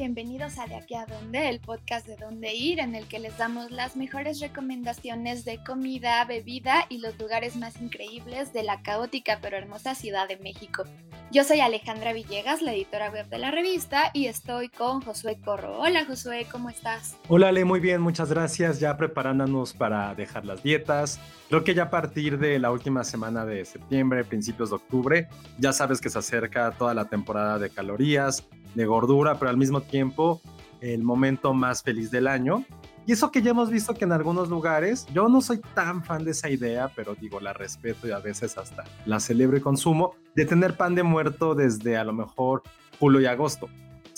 Bienvenidos a De aquí a dónde, el podcast de dónde ir, en el que les damos las mejores recomendaciones de comida, bebida y los lugares más increíbles de la caótica pero hermosa Ciudad de México. Yo soy Alejandra Villegas, la editora web de la revista, y estoy con Josué Corro. Hola Josué, ¿cómo estás? Hola Ale, muy bien, muchas gracias. Ya preparándonos para dejar las dietas. Creo que ya a partir de la última semana de septiembre, principios de octubre, ya sabes que se acerca toda la temporada de calorías, de gordura, pero al mismo tiempo el momento más feliz del año. Y eso que ya hemos visto que en algunos lugares, yo no soy tan fan de esa idea, pero digo, la respeto y a veces hasta la celebro y consumo, de tener pan de muerto desde a lo mejor julio y agosto.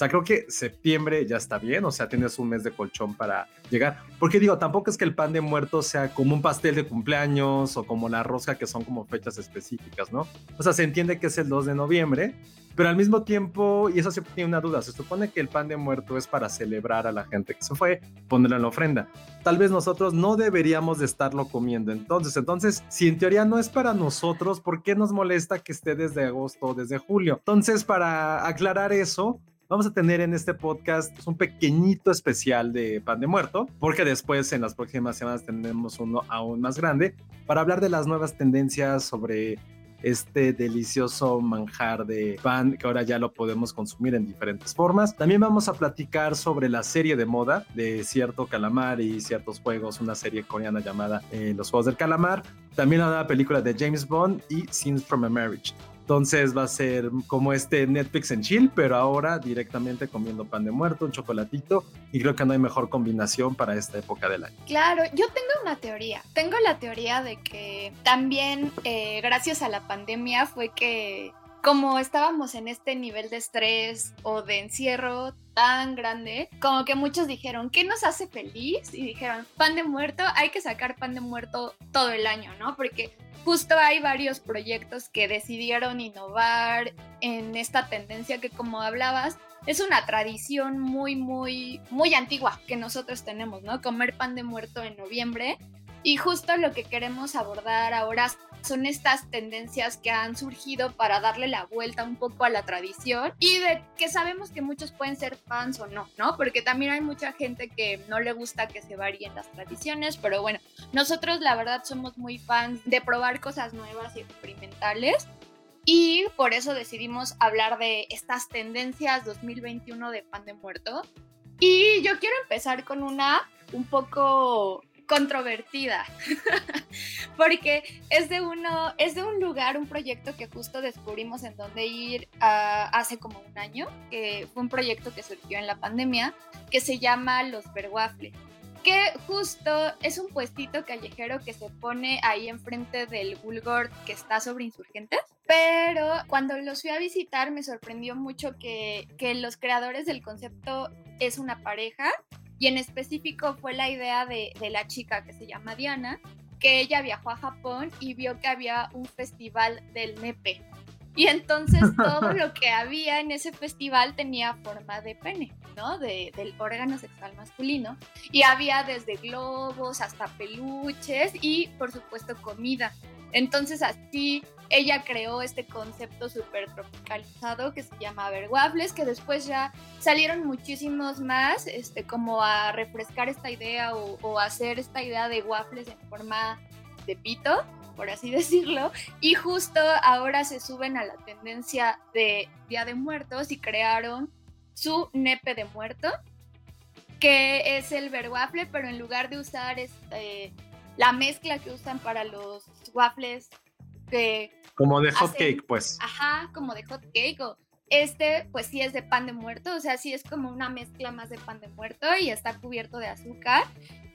Sea, creo que septiembre ya está bien, o sea, tienes un mes de colchón para llegar. Porque digo, tampoco es que el pan de muerto sea como un pastel de cumpleaños o como la rosca, que son como fechas específicas, ¿no? O sea, se entiende que es el 2 de noviembre, pero al mismo tiempo, y eso siempre tiene una duda, se supone que el pan de muerto es para celebrar a la gente que se fue, ponerlo en la ofrenda. Tal vez nosotros no deberíamos de estarlo comiendo entonces. Entonces, si en teoría no es para nosotros, ¿por qué nos molesta que esté desde agosto o desde julio? Entonces, para aclarar eso, vamos a tener en este podcast un pequeñito especial de pan de muerto, porque después en las próximas semanas tendremos uno aún más grande para hablar de las nuevas tendencias sobre este delicioso manjar de pan que ahora ya lo podemos consumir en diferentes formas. También vamos a platicar sobre la serie de moda de cierto calamar y ciertos juegos, una serie coreana llamada eh, Los Juegos del Calamar. También la nueva película de James Bond y Scenes from a Marriage. Entonces va a ser como este Netflix en chill, pero ahora directamente comiendo pan de muerto, un chocolatito, y creo que no hay mejor combinación para esta época del año. Claro, yo tengo una teoría. Tengo la teoría de que también eh, gracias a la pandemia fue que como estábamos en este nivel de estrés o de encierro tan grande, como que muchos dijeron, ¿qué nos hace feliz? Y dijeron, pan de muerto, hay que sacar pan de muerto todo el año, ¿no? Porque justo hay varios proyectos que decidieron innovar en esta tendencia que como hablabas, es una tradición muy, muy, muy antigua que nosotros tenemos, ¿no? Comer pan de muerto en noviembre. Y justo lo que queremos abordar ahora son estas tendencias que han surgido para darle la vuelta un poco a la tradición y de que sabemos que muchos pueden ser fans o no, ¿no? Porque también hay mucha gente que no le gusta que se varíen las tradiciones, pero bueno, nosotros la verdad somos muy fans de probar cosas nuevas y experimentales. Y por eso decidimos hablar de estas tendencias 2021 de pan de muerto. Y yo quiero empezar con una un poco controvertida, porque es de, uno, es de un lugar, un proyecto que justo descubrimos en dónde ir uh, hace como un año, que fue un proyecto que surgió en la pandemia, que se llama Los Berwaffle que justo es un puestito callejero que se pone ahí enfrente del Bulgor que está sobre insurgentes. Pero cuando los fui a visitar me sorprendió mucho que, que los creadores del concepto es una pareja y en específico fue la idea de, de, la chica que se llama Diana, que ella viajó a Japón y vio que había un festival del nepe. Y entonces todo lo que había en ese festival tenía forma de pene, ¿no? De, del órgano sexual masculino. Y había desde globos hasta peluches y por supuesto comida. Entonces así ella creó este concepto súper tropicalizado que se llama Waffles, que después ya salieron muchísimos más, este, como a refrescar esta idea o, hacer esta idea de waffles en forma de pito, por así decirlo, y justo ahora se suben a la tendencia de Día de Muertos y crearon su nepe de muerto, que es el waffle, pero en lugar de usar este la mezcla que usan para los waffles de... Como de hot cake, pues. Ajá, como de hot cake. O este, pues sí es de pan de muerto, o sea, sí es como una mezcla más de pan de muerto y está cubierto de azúcar.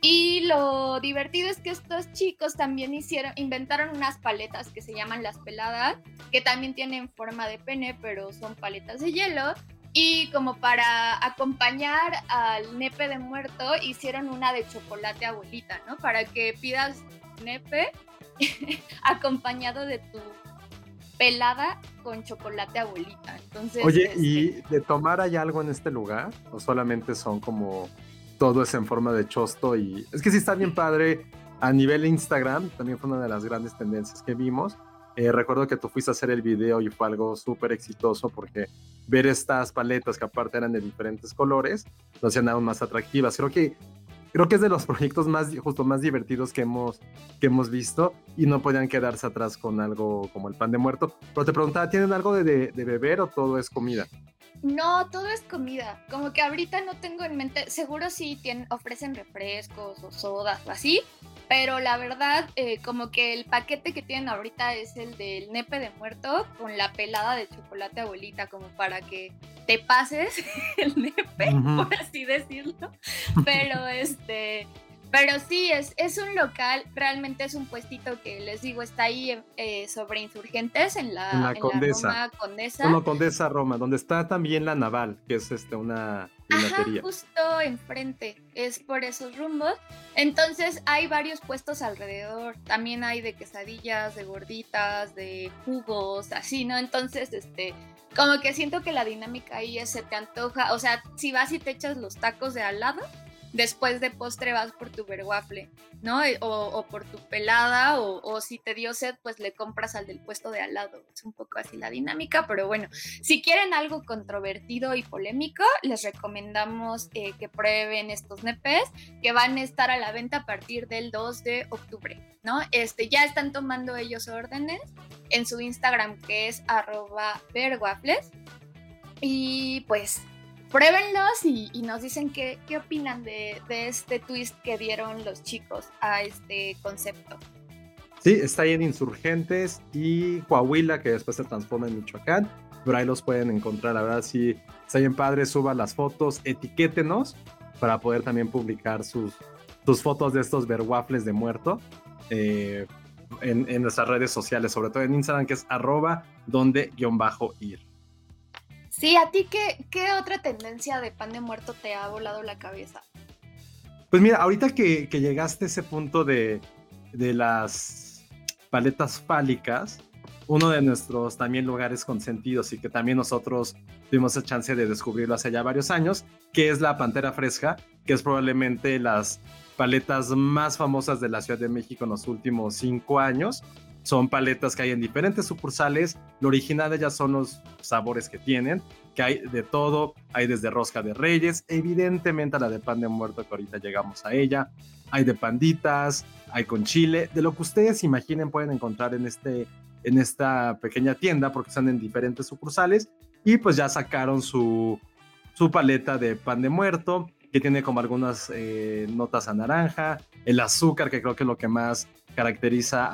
Y lo divertido es que estos chicos también hicieron, inventaron unas paletas que se llaman las peladas, que también tienen forma de pene, pero son paletas de hielo. Y como para acompañar al nepe de muerto, hicieron una de chocolate abuelita, ¿no? Para que pidas nepe acompañado de tu pelada con chocolate abuelita. Entonces, Oye, ¿y este de tomar hay algo en este lugar? ¿O solamente son como todo es en forma de chosto? Y es que sí está bien padre. A nivel Instagram, también fue una de las grandes tendencias que vimos. Eh, recuerdo que tú fuiste a hacer el video y fue algo súper exitoso porque ver estas paletas que aparte eran de diferentes colores lo hacían aún más atractivas. Creo que creo que es de los proyectos más, justo más divertidos que hemos, que hemos visto y no podían quedarse atrás con algo como el pan de muerto. Pero te preguntaba, ¿tienen algo de, de, beber o todo es comida? No, todo es comida. Como que ahorita no tengo en mente, seguro sí tienen, ofrecen refrescos o sodas o así, pero la verdad, eh, como que el paquete que tienen ahorita es el del nepe de muerto con la pelada de chocolate abuelita, como para que te pases el nepe, por así decirlo. Pero este, pero sí, es, es un local, realmente es un puestito que les digo, está ahí eh, sobre insurgentes en la, en Condesa. Roma Condesa. No, Condesa Roma, donde está también la Naval, que es este, una Ajá, justo enfrente, es por esos rumbos. Entonces hay varios puestos alrededor, también hay de quesadillas, de gorditas, de jugos, así, ¿no? Entonces, este, como que siento que la dinámica ahí se te antoja, o sea, si vas y te echas los tacos de al lado, después de postre vas por tu verwaffle, ¿no? Eh, o, por tu pelada, o, si te dio sed, pues le compras al del puesto de al lado. Es un poco así la dinámica, pero bueno, si quieren algo controvertido y polémico, les recomendamos eh, que prueben estos nepes que van a estar a la venta a partir del 2 de octubre, ¿no? Este, ya están tomando ellos órdenes en su Instagram que es arroba verwaffles. Y pues pruébenlos y, nos dicen qué, qué opinan de, este twist que dieron los chicos a este concepto. Sí, está ahí en Insurgentes y Coahuila, que después se transforma en Michoacán. Pero ahí los pueden encontrar. La verdad, si está bien padre, suban las fotos, etiquétenos para poder también publicar sus, sus fotos de estos waffles de muerto eh, en, en, nuestras redes sociales, sobre todo en Instagram, que es arroba donde guion bajo ir. Sí, ¿a ti qué, qué otra tendencia de pan de muerto te ha volado la cabeza? Pues mira, ahorita que, que llegaste a ese punto de, de las paletas fálicas, uno de nuestros también lugares consentidos y que también nosotros tuvimos la chance de descubrirlo hace ya varios años, que es la Pantera Fresca, que es probablemente las paletas más famosas de la Ciudad de México en los últimos cinco años. Son paletas que hay en diferentes sucursales. Lo original ya son los sabores que tienen, que hay de todo. Hay desde rosca de reyes, evidentemente la de pan de muerto que ahorita llegamos a ella. Hay de panditas, hay con chile. De lo que ustedes imaginen pueden encontrar en, este, en esta pequeña tienda porque están en diferentes sucursales. Y pues ya sacaron su, su paleta de pan de muerto tiene como algunas eh, notas a naranja, el azúcar, que creo que es lo que más caracteriza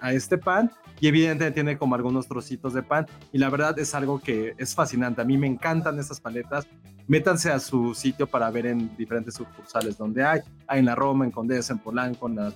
a, este pan y evidentemente tiene como algunos trocitos de pan y la verdad es algo que es fascinante. A mí me encantan esas paletas. Métanse a su sitio para ver en diferentes sucursales donde hay. Hay en la Roma, en Condesa, en Polanco, en las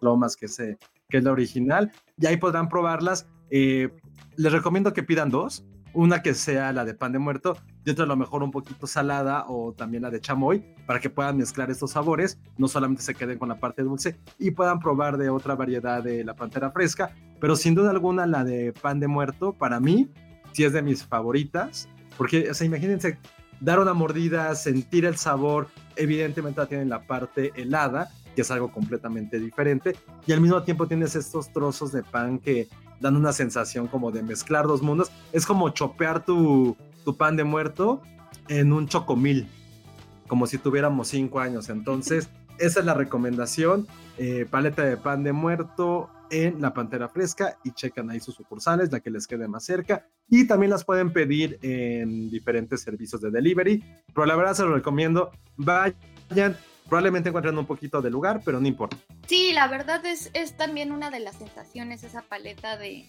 Lomas, que, se, que es la original. Y ahí podrán probarlas. Eh, les recomiendo que pidan dos una que sea la de pan de muerto y otra lo mejor un poquito salada o también la de chamoy para que puedan mezclar estos sabores, no solamente se queden con la parte dulce y puedan probar de otra variedad de la pantera fresca, pero sin duda alguna la de pan de muerto para mí sí es de mis favoritas, porque o sea, imagínense dar una mordida, sentir el sabor, evidentemente la tienen la parte helada, que es algo completamente diferente, y al mismo tiempo tienes estos trozos de pan que dan una sensación como de mezclar dos mundos. Es como chopear tu, tu pan de muerto en un chocomil, como si tuviéramos cinco años. Entonces, esa es la recomendación. Eh, paleta de pan de muerto en la Pantera Fresca y checan ahí sus sucursales, la que les quede más cerca. Y también las pueden pedir en diferentes servicios de delivery. Pero la verdad se lo recomiendo. Vayan, Probablemente encuentren un poquito de lugar, pero no importa. Sí, la verdad es, es también una de las sensaciones, esa paleta de,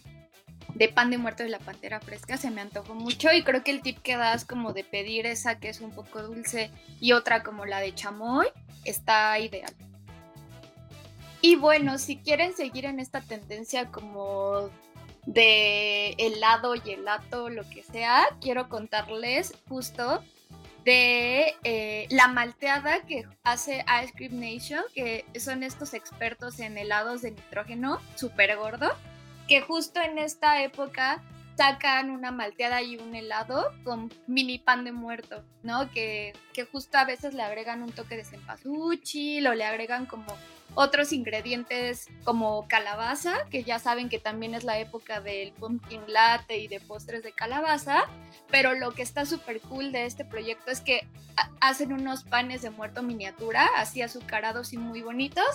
de pan de muerto de la pantera fresca se me antojó mucho y creo que el tip que das como de pedir esa que es un poco dulce y otra como la de chamoy está ideal. Y bueno, si quieren seguir en esta tendencia como de helado y helato, lo que sea, quiero contarles justo de eh, la malteada que hace Ice Cream Nation, que son estos expertos en helados de nitrógeno súper gordo. Que justo en esta época sacan una malteada y un helado con mini pan de muerto, ¿no? Que, que justo a veces le agregan un toque de cempasúchil o le agregan como otros ingredientes como calabaza, que ya saben que también es la época del pumpkin latte y de postres de calabaza, pero lo que está súper cool de este proyecto es que hacen unos panes de muerto miniatura, así azucarados y muy bonitos,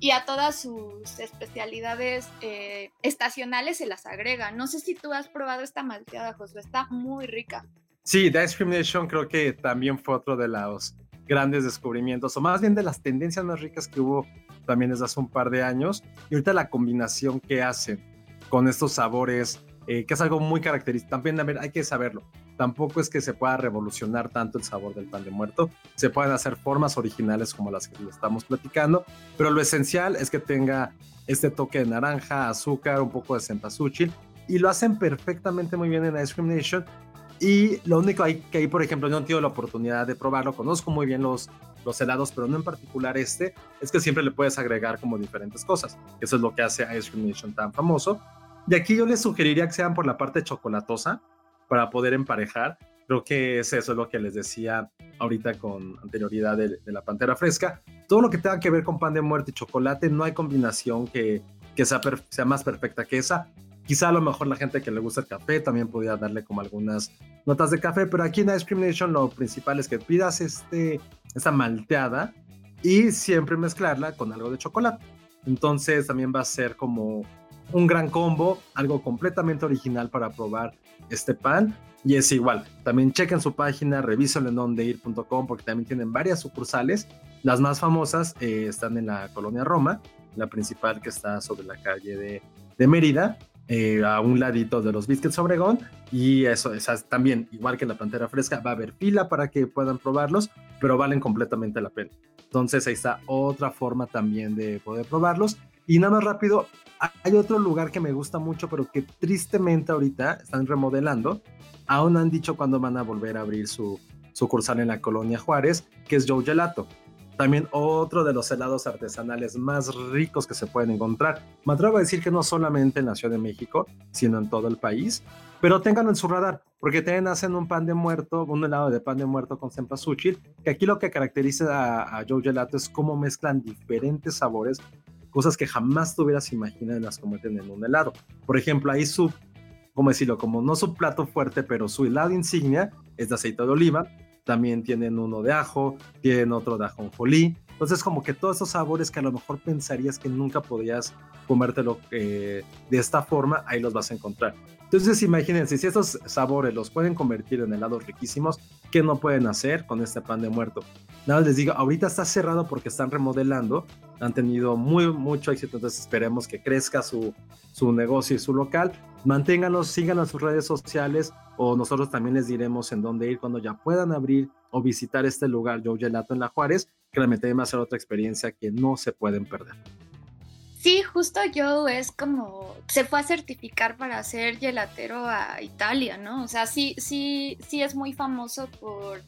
y a todas sus especialidades eh, estacionales se las agregan. No sé si tú has probado esta malteada, Josué, está muy rica. Sí, The Ice creo que también fue otro de los grandes descubrimientos, o más bien de las tendencias más ricas que hubo también desde hace un par de años. Y ahorita la combinación que hacen con estos sabores, eh, que es algo muy característico, también a ver, hay que saberlo tampoco es que se pueda revolucionar tanto el sabor del pan de muerto. Se pueden hacer formas originales como las que estamos platicando, pero lo esencial es que tenga este toque de naranja, azúcar, un poco de cempasúchil y lo hacen perfectamente muy bien en Ice Cream Nation. Y lo único que ahí, por ejemplo, no he tenido la oportunidad de probarlo, conozco muy bien los, los helados, pero no en particular este, es que siempre le puedes agregar como diferentes cosas. Eso es lo que hace Ice Cream Nation tan famoso. Y aquí yo les sugeriría que sean por la parte chocolatosa, para poder emparejar. Creo que es eso lo que les decía ahorita con anterioridad de, la pantera fresca. Todo lo que tenga que ver con pan de muerte y chocolate, no hay combinación que, que sea, sea más perfecta que esa. Quizá a lo mejor la gente que le gusta el café también podría darle como algunas notas de café, pero aquí en Ice Cream Nation lo principal es que pidas este, esta malteada y siempre mezclarla con algo de chocolate. Entonces también va a ser como un gran combo, algo completamente original para probar este pan. Y es igual, también chequen su página, revisen en dondeir.com porque también tienen varias sucursales. Las más famosas eh, están en la colonia Roma, la principal que está sobre la calle de, de Mérida, eh, a un ladito de los Biscuits Obregón. Y eso, es también, igual que la Pantera Fresca, va a haber fila para que puedan probarlos, pero valen completamente la pena. Entonces ahí está otra forma también de poder probarlos. Y nada más rápido, hay otro lugar que me gusta mucho, pero que tristemente ahorita están remodelando. Aún han dicho cuándo van a volver a abrir su sucursal en la colonia Juárez, que es Joe Gelato. También otro de los helados artesanales más ricos que se pueden encontrar. Me atrevo a decir que no solamente en la Ciudad de México, sino en todo el país. Pero ténganlo en su radar, porque también hacen un pan de muerto, un helado de pan de muerto con cempasúchil, que aquí lo que caracteriza a, a Joe Gelato es cómo mezclan diferentes sabores cosas que jamás te hubieras imaginado las cometen en un helado. Por ejemplo, ahí su, ¿cómo decirlo? Como no su plato fuerte, pero su helado insignia es de aceite de oliva. También tienen uno de ajo, tienen otro de ajonjolí. Entonces, como que todos esos sabores que a lo mejor pensarías que nunca podías comértelo eh, de esta forma, ahí los vas a encontrar. Entonces, imagínense, si estos sabores los pueden convertir en helados riquísimos, ¿qué no pueden hacer con este pan de muerto? Nada, les digo, ahorita está cerrado porque están remodelando, han tenido muy, mucho éxito, entonces esperemos que crezca su, su negocio y su local. Manténganos, síganos en sus redes sociales o nosotros también les diremos en dónde ir cuando ya puedan abrir o visitar este lugar, Joe Gelato en La Juárez, que realmente va a ser otra experiencia que no se pueden perder. Sí, justo yo es como se fue a certificar para ser gelatero a Italia, ¿no? O sea, sí, sí, sí es muy famoso por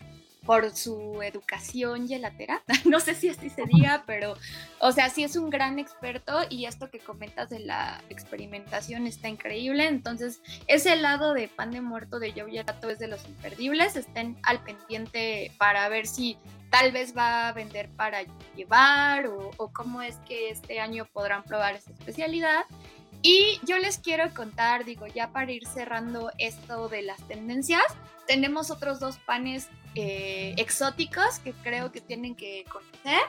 por su educación gelatera, no sé si así se diga, pero, o sea, sí es un gran experto y esto que comentas de la experimentación está increíble, entonces ese lado de pan de muerto de Joe Gelato es de los imperdibles, estén al pendiente para ver si tal vez va a vender para llevar o, o cómo es que este año podrán probar esta especialidad. Y yo les quiero contar, digo, ya para ir cerrando esto de las tendencias, tenemos otros dos panes eh, exóticos que creo que tienen que conocer.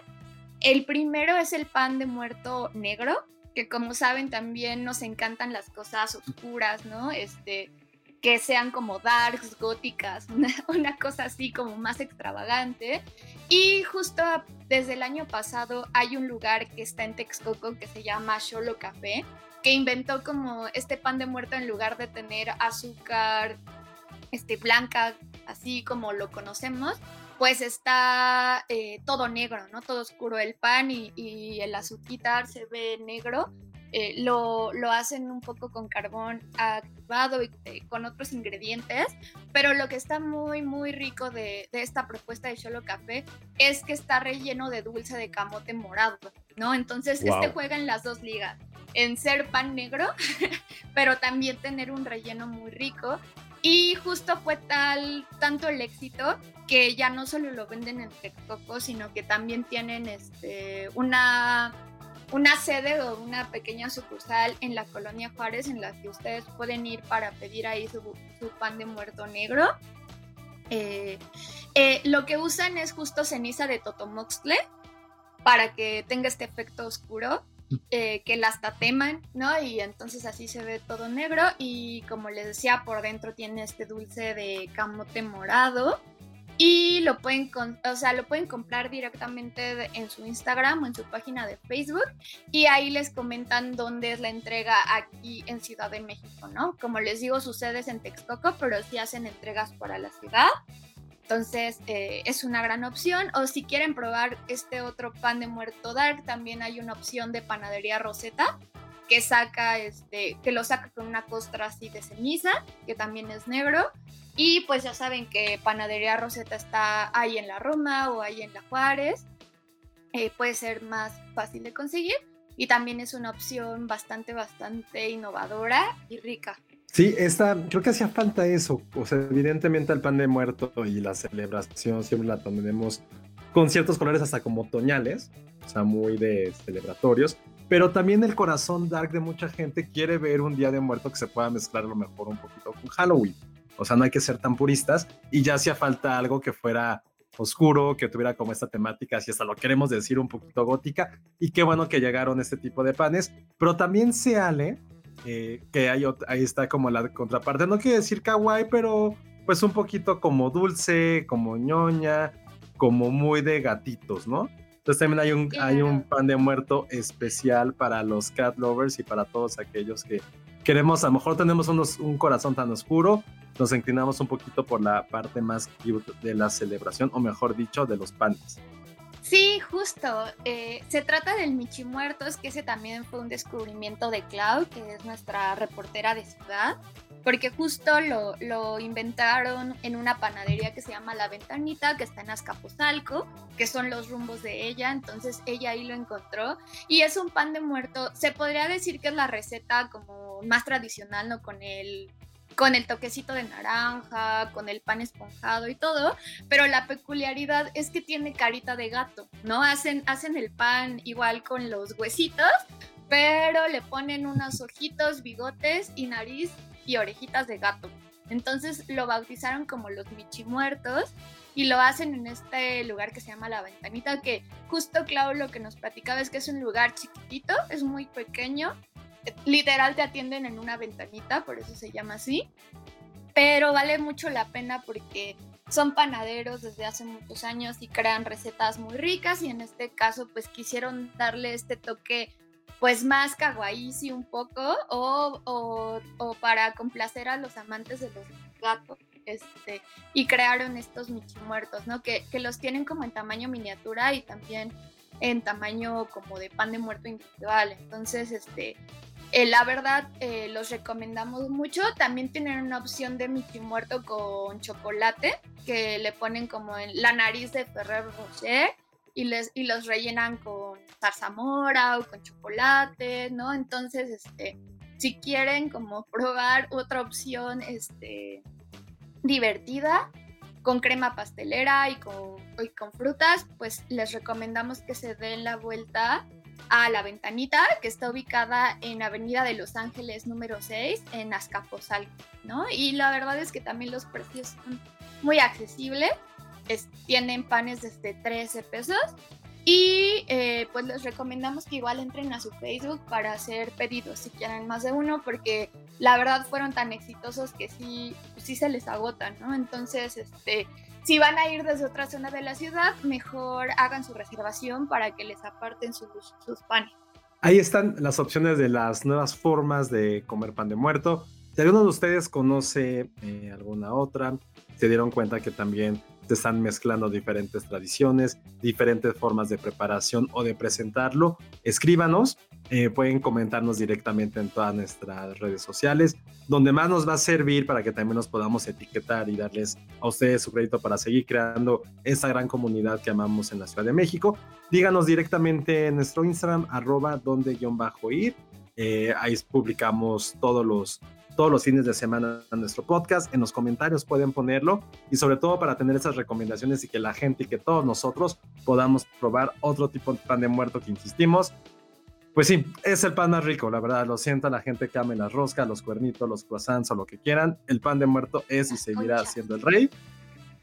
El primero es el pan de muerto negro, que como saben también nos encantan las cosas oscuras, ¿no? Este, que sean como darks, góticas, una, una, cosa así como más extravagante. Y justo desde el año pasado hay un lugar que está en Texcoco que se llama Cholo Café, que inventó como este pan de muerto en lugar de tener azúcar este, blanca, así como lo conocemos, pues está eh, todo negro, ¿no? Todo oscuro el pan y, el azúcar se ve negro. Eh, lo, lo, hacen un poco con carbón activado y eh, con otros ingredientes, pero lo que está muy, muy rico de, de esta propuesta de Cholo Café es que está relleno de dulce de camote morado, ¿no? Entonces, este juega en las dos ligas en ser pan negro, pero también tener un relleno muy rico. Y justo fue tal, tanto el éxito que ya no solo lo venden en Texcoco, sino que también tienen este, una, una sede o una pequeña sucursal en la colonia Juárez en la que ustedes pueden ir para pedir ahí su, pan de muerto negro. Eh, eh, lo que usan es justo ceniza de totomoxtle para que tenga este efecto oscuro. Eh, que las tateman, ¿no? Y entonces así se ve todo negro y como les decía, por dentro tiene este dulce de camote morado y lo pueden, o sea, lo pueden comprar directamente en su Instagram o en su página de Facebook y ahí les comentan dónde es la entrega aquí en Ciudad de México, ¿no? Como les digo, sucede en Texcoco, pero sí hacen entregas para la ciudad. Entonces eh, es una gran opción. O si quieren probar este otro pan de muerto dark, también hay una opción de panadería Rosetta que saca este, que lo saca con una costra así de ceniza, que también es negro. Y pues ya saben que panadería Rosetta está ahí en la Roma o ahí en la Juárez. Eh, puede ser más fácil de conseguir y también es una opción bastante, bastante innovadora y rica. Sí, esta, creo que hacía falta eso. O sea, evidentemente el pan de muerto y la celebración siempre la tenemos con ciertos colores hasta como toñales, o sea, muy de celebratorios. Pero también el corazón dark de mucha gente quiere ver un día de muerto que se pueda mezclar a lo mejor un poquito con Halloween. O sea, no hay que ser tan puristas y ya hacía falta algo que fuera oscuro, que tuviera como esta temática, si hasta lo queremos decir un poquito gótica. Y qué bueno que llegaron este tipo de panes. Pero también se ale eh, que hay, ahí está como la contraparte. No quiere decir kawaii, pero pues un poquito como dulce, como ñoña, como muy de gatitos, ¿no? Entonces también hay un, hay un pan de muerto especial para los cat lovers y para todos aquellos que queremos, a lo mejor tenemos unos, un corazón tan oscuro, nos inclinamos un poquito por la parte más de la celebración, o mejor dicho, de los panes. Sí, justo. Eh, se trata del Michi Muertos, que ese también fue un descubrimiento de Clau, que es nuestra reportera de ciudad, porque justo lo, lo, inventaron en una panadería que se llama La Ventanita, que está en Azcapotzalco, que son los rumbos de ella, entonces ella ahí lo encontró, y es un pan de muerto, se podría decir que es la receta como más tradicional, ¿no? Con el con el toquecito de naranja, con el pan esponjado y todo, pero la peculiaridad es que tiene carita de gato, ¿no? Hacen, hacen el pan igual con los huesitos, pero le ponen unos ojitos, bigotes y nariz y orejitas de gato. Entonces lo bautizaron como los michimuertos y lo hacen en este lugar que se llama La Ventanita, que justo Clau lo que nos platicaba es que es un lugar chiquitito, es muy pequeño literal te atienden en una ventanita, por eso se llama así. Pero vale mucho la pena porque son panaderos desde hace muchos años y crean recetas muy ricas y en este caso pues quisieron darle este toque pues más kawaii un poco o, o, para complacer a los amantes de los gatos este, y crearon estos michimuertos, ¿no? Que, que los tienen como en tamaño miniatura y también en tamaño como de pan de muerto individual. Entonces, este, eh, la verdad, eh, los recomendamos mucho. También tienen una opción de Mickey muerto con chocolate, que le ponen como en la nariz de Ferrer Rocher y, les, y los rellenan con zarzamora o con chocolate, ¿no? Entonces, este, si quieren como probar otra opción este, divertida, con crema pastelera y con, y con frutas, pues les recomendamos que se den la vuelta a La Ventanita, que está ubicada en Avenida de Los Ángeles número 6, en Azcapotzalco, ¿no? Y la verdad es que también los precios son muy accesibles, tienen panes desde 13 pesos y eh, pues les recomendamos que igual entren a su Facebook para hacer pedidos si quieren más de uno, porque la verdad fueron tan exitosos que sí, sí se les agotan, ¿no? Entonces, este, si van a ir desde otra zona de la ciudad, mejor hagan su reservación para que les aparten sus, sus panes. Ahí están las opciones de las nuevas formas de comer pan de muerto. Si alguno de ustedes conoce eh, alguna otra, se dieron cuenta que también se están mezclando diferentes tradiciones, diferentes formas de preparación o de presentarlo, escríbanos eh, pueden comentarnos directamente en todas nuestras redes sociales, donde más nos va a servir para que también nos podamos etiquetar y darles a ustedes su crédito para seguir creando esa gran comunidad que amamos en la Ciudad de México. Díganos directamente en nuestro Instagram, arroba donde guion bajo ir, Eh, ahí publicamos todos los, todos los fines de semana en nuestro podcast. En los comentarios pueden ponerlo y sobre todo para tener esas recomendaciones y que la gente y que todos nosotros podamos probar otro tipo de pan de muerto que insistimos. Pues sí, es el pan más rico, la verdad. Lo siento a la gente que ame las roscas, los cuernitos, los croissants o lo que quieran. El pan de muerto es y seguirá siendo el rey.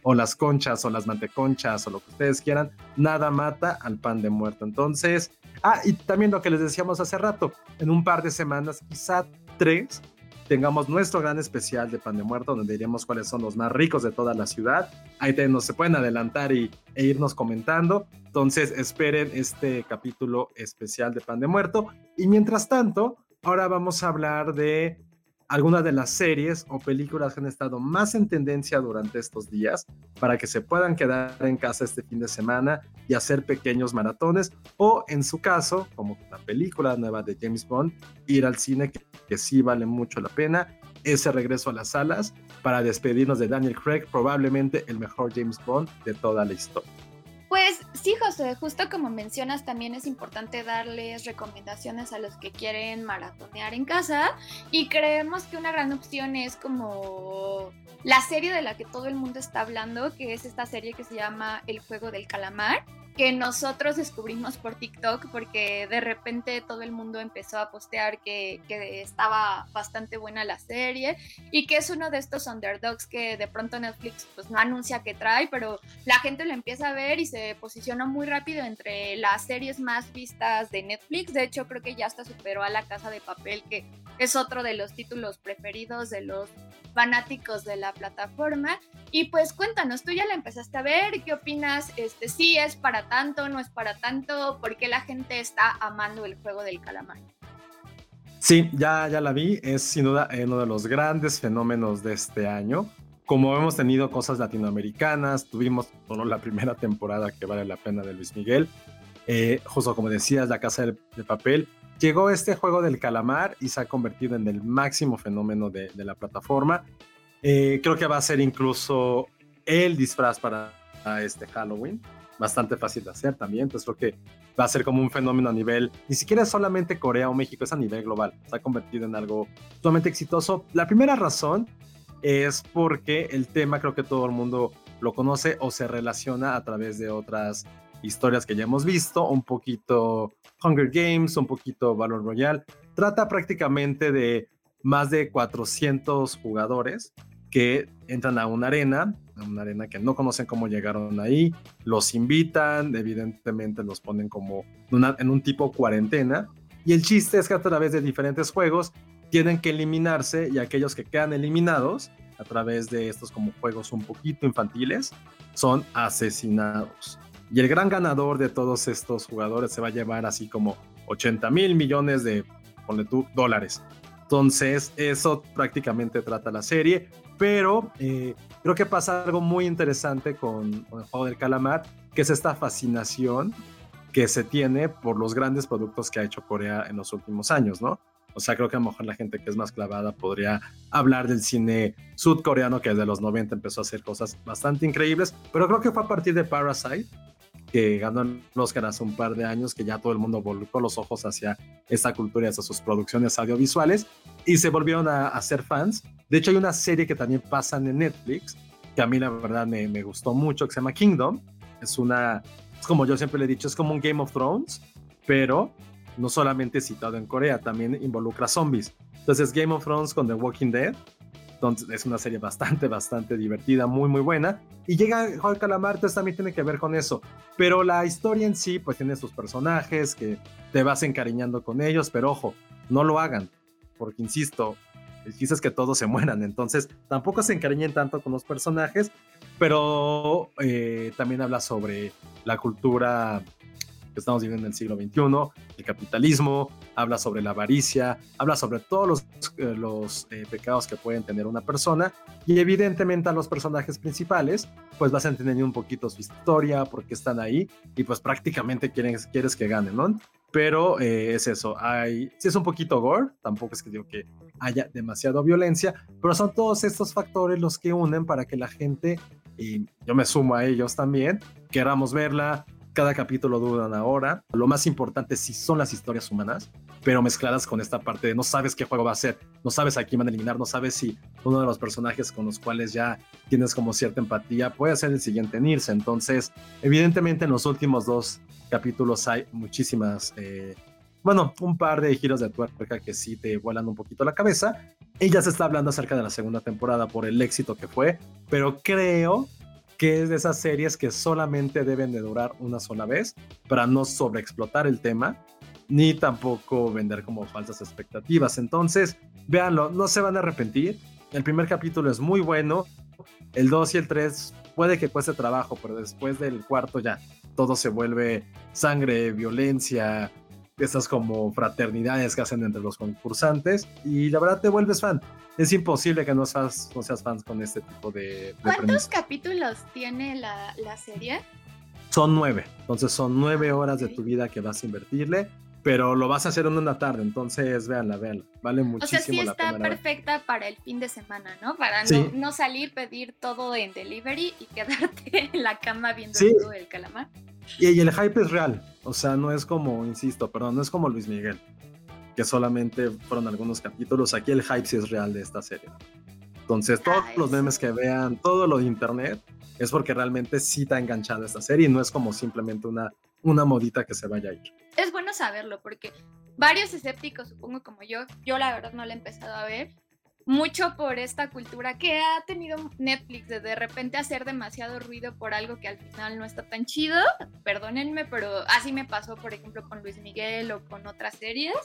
O las conchas o las manteconchas o lo que ustedes quieran. Nada mata al pan de muerto. Entonces, ah, y también lo que les decíamos hace rato. En un par de semanas, quizá tres, tengamos nuestro gran especial de pan de muerto, donde diremos cuáles son los más ricos de toda la ciudad. Ahí nos se pueden adelantar y, e irnos comentando. Entonces esperen este capítulo especial de pan de muerto. Y mientras tanto, ahora vamos a hablar de algunas de las series o películas que han estado más en tendencia durante estos días para que se puedan quedar en casa este fin de semana y hacer pequeños maratones o en su caso, como la película nueva de James Bond, ir al cine que, que sí vale mucho la pena, ese regreso a las salas para despedirnos de Daniel Craig, probablemente el mejor James Bond de toda la historia. Sí, José, justo como mencionas, también es importante darles recomendaciones a los que quieren maratonear en casa y creemos que una gran opción es como la serie de la que todo el mundo está hablando, que es esta serie que se llama El juego del calamar que nosotros descubrimos por TikTok porque de repente todo el mundo empezó a postear que, que, estaba bastante buena la serie y que es uno de estos underdogs que de pronto Netflix pues no anuncia que trae, pero la gente lo empieza a ver y se posiciona muy rápido entre las series más vistas de Netflix. De hecho, creo que ya hasta superó a La Casa de Papel, que es otro de los títulos preferidos de los fanáticos de la plataforma. Y pues cuéntanos, tú ya la empezaste a ver, ¿qué opinas? Este, sí es para tanto, no es para tanto, ¿por qué la gente está amando el juego del calamar? Sí, ya, ya la vi, es sin duda uno de los grandes fenómenos de este año. Como hemos tenido cosas latinoamericanas, tuvimos solo la primera temporada que vale la pena de Luis Miguel, eh, justo como decías, La Casa de, Papel, llegó este juego del calamar y se ha convertido en el máximo fenómeno de, la plataforma. Eh, creo que va a ser incluso el disfraz para este Halloween bastante fácil de hacer también. Entonces creo que va a ser como un fenómeno a nivel, ni siquiera solamente Corea o México, es a nivel global. Se ha convertido en algo sumamente exitoso. La primera razón es porque el tema creo que todo el mundo lo conoce o se relaciona a través de otras historias que ya hemos visto, un poquito Hunger Games, un poquito Valor Royale. Trata prácticamente de más de 400 jugadores que entran a una arena, a una arena que no conocen cómo llegaron ahí, los invitan, evidentemente los ponen como en un tipo cuarentena, y el chiste es que a través de diferentes juegos tienen que eliminarse y aquellos que quedan eliminados a través de estos como juegos un poquito infantiles son asesinados. Y el gran ganador de todos estos jugadores se va a llevar así como 80 mil millones de, ponle tú, dólares. Entonces, eso prácticamente trata la serie, pero eh, creo que pasa algo muy interesante con, el juego del calamar, que es esta fascinación que se tiene por los grandes productos que ha hecho Corea en los últimos años, ¿no? O sea, creo que a lo mejor la gente que es más clavada podría hablar del cine sudcoreano que desde los 90 empezó a hacer cosas bastante increíbles, pero creo que fue a partir de Parasite que ganó el Oscar hace un par de años, que ya todo el mundo volcó los ojos hacia esa cultura y hacia sus producciones audiovisuales y se volvieron a, hacer fans. De hecho, hay una serie que también pasa en Netflix, que a mí la verdad me, me gustó mucho, que se llama Kingdom. Es una, es como yo siempre le he dicho, es como un Game of Thrones, pero no solamente citado en Corea, también involucra zombies. Entonces, Game of Thrones con The Walking Dead entonces es una serie bastante, bastante divertida, muy, muy buena. Y llega Juan Calamar, entonces también tiene que ver con eso. Pero la historia en sí, pues tiene sus personajes que te vas encariñando con ellos, pero ojo, no lo hagan, porque insisto, el chiste es que todos se mueran, entonces tampoco se encariñen tanto con los personajes, pero eh, también habla sobre la cultura que estamos viviendo en el siglo XXI, el capitalismo, habla sobre la avaricia, habla sobre todos los, eh, los eh, pecados que pueden tener una persona y evidentemente a los personajes principales pues vas entendiendo un poquito su historia, por qué están ahí y pues prácticamente quieren, quieres que ganen, ¿no? Pero eh, es eso, hay, sí es un poquito gore, tampoco es que digo que haya demasiada violencia, pero son todos estos factores los que unen para que la gente, y yo me sumo a ellos también, queramos verla, cada capítulo dura una hora. Lo más importante sí son las historias humanas. pero mezcladas con esta parte de no sabes qué juego va a ser, no sabes a quién van a eliminar, no sabes si uno de los personajes con los cuales ya tienes como cierta empatía puede ser el siguiente en irse. Entonces, evidentemente en los últimos dos capítulos hay muchísimas, eh, bueno, un par de giros de tuerca que sí te vuelan un poquito la cabeza. Ella se está hablando acerca de la segunda temporada por el éxito que fue, pero creo que es de esas series que solamente deben de durar una sola vez para no sobreexplotar el tema ni tampoco vender como falsas expectativas. Entonces, véanlo, no se van a arrepentir. El primer capítulo es muy bueno. El 2 y el 3 puede que cueste trabajo, pero después del cuarto ya todo se vuelve sangre, violencia, esas como fraternidades que hacen entre los concursantes y la verdad te vuelves fan. Es imposible que no seas, no seas fan con este tipo de... ¿Cuántos capítulos tiene la, la, serie? Son nueve, entonces son nueve horas de tu vida que vas a invertirle pero lo vas a hacer en una tarde, entonces véanla, véanla, vale muchísimo O sea, sí está perfecta para el fin de semana, ¿no? Para no, no, salir, pedir todo en delivery y quedarte en la cama viendo todo el calamar. Y, el hype es real, o sea, no es como, insisto, perdón, no es como Luis Miguel, que solamente fueron algunos capítulos, aquí el hype sí es real de esta serie. Entonces, todos ah, los memes que vean, todo lo de internet, es porque realmente sí está enganchada esta serie y no es como simplemente una, una modita que se vaya a ir. Es bueno saberlo porque varios escépticos, supongo como yo, yo la verdad no la he empezado a ver, mucho por esta cultura que ha tenido Netflix de de repente hacer demasiado ruido por algo que al final no está tan chido. Perdónenme, pero así me pasó, por ejemplo, con Luis Miguel o con otras series.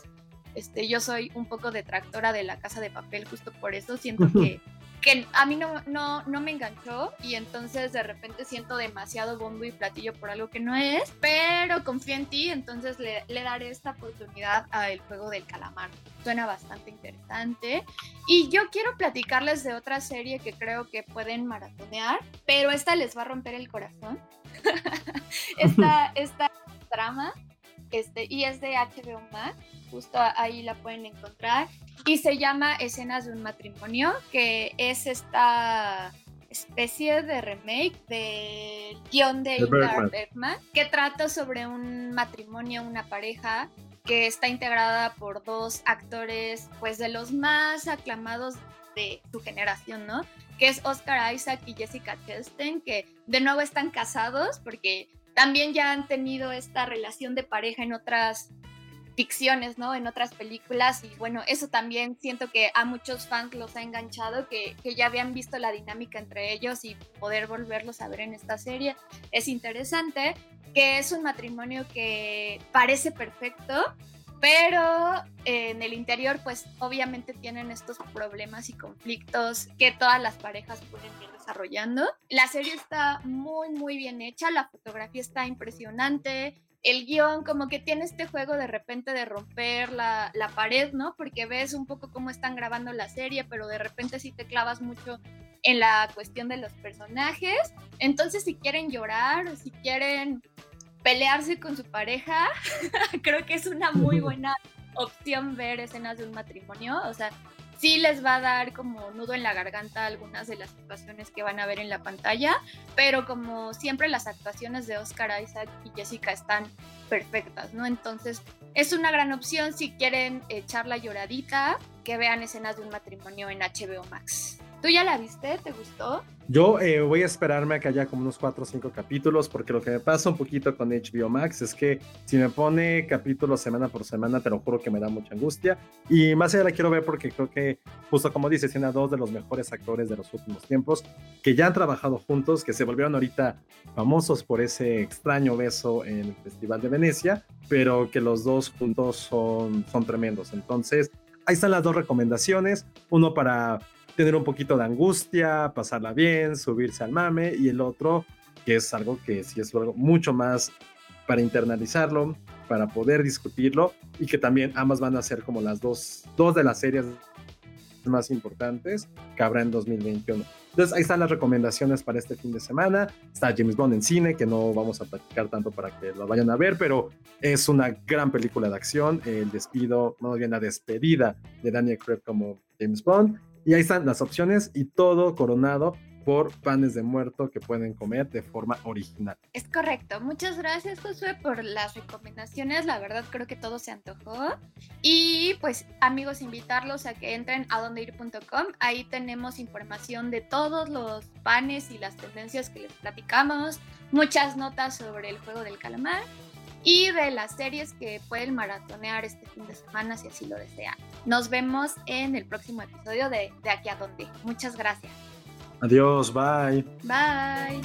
Este, yo soy un poco detractora de la casa de papel justo por eso. Siento que que a mí no, no, no me enganchó y entonces de repente siento demasiado bombo y platillo por algo que no es, pero confío en ti, entonces le, le daré esta oportunidad al juego del calamar. Suena bastante interesante. Y yo quiero platicarles de otra serie que creo que pueden maratonear, pero esta les va a romper el corazón. esta, esta trama este, y es de HBO Max, justo ahí la pueden encontrar, y se llama Escenas de un matrimonio, que es esta especie de remake del guion de Ingmar Bergman, que trata sobre un matrimonio, una pareja que está integrada por dos actores, pues de los más aclamados de su generación, ¿no? Que es Oscar Isaac y Jessica Chastain, que de nuevo están casados porque también ya han tenido esta relación de pareja en otras ficciones, ¿no? En otras películas y bueno, eso también siento que a muchos fans los ha enganchado, que, que, ya habían visto la dinámica entre ellos y poder volverlos a ver en esta serie es interesante, que es un matrimonio que parece perfecto, pero en el interior pues obviamente tienen estos problemas y conflictos que todas las parejas pueden ir desarrollando. La serie está muy muy bien hecha, la fotografía está impresionante, el guion como que tiene este juego de repente de romper la, la, pared, ¿no? Porque ves un poco cómo están grabando la serie, pero de repente sí te clavas mucho en la cuestión de los personajes. Entonces si quieren llorar o si quieren pelearse con su pareja, creo que es una muy buena opción ver escenas de un matrimonio. O sea, sí les va a dar como nudo en la garganta algunas de las situaciones que van a ver en la pantalla, pero como siempre las actuaciones de Oscar Isaac y Jessica están perfectas, ¿no? Entonces es una gran opción si quieren echar la lloradita, que vean escenas de un matrimonio en HBO Max. ¿Tú ya la viste? ¿Te gustó? Yo eh, voy a esperarme a que haya como unos 4 o 5 capítulos, porque lo que me pasa un poquito con HBO Max es que si me pone capítulos semana por semana, te lo juro que me da mucha angustia. Y más allá la quiero ver porque creo que, justo como dices, tiene a dos de los mejores actores de los últimos tiempos, que ya han trabajado juntos, que se volvieron ahorita famosos por ese extraño beso en el Festival de Venecia, pero que los dos juntos son, son tremendos. Entonces, ahí están las dos recomendaciones. Uno para tener un poquito de angustia, pasarla bien, subirse al mame, y el otro, que es algo que sí es algo mucho más para internalizarlo, para poder discutirlo, y que también ambas van a ser como las dos, dos de las series más importantes que habrá en 2021. Entonces ahí están las recomendaciones para este fin de semana. Está James Bond en cine, que no vamos a platicar tanto para que lo vayan a ver, pero es una gran película de acción. El despido, no bien la despedida de Daniel Craig como James Bond y ahí están las opciones y todo coronado por panes de muerto que pueden comer de forma original. Es correcto. Muchas gracias, Josué, por las recomendaciones. La verdad creo que todo se antojó. Y pues amigos, invitarlos a que entren a dondeir.com. Ahí tenemos información de todos los panes y las tendencias que les platicamos. Muchas notas sobre el juego del calamar y de las series que pueden maratonear este fin de semana si así lo desean. Nos vemos en el próximo episodio de De aquí a donde. Muchas gracias. Adiós, bye. Bye.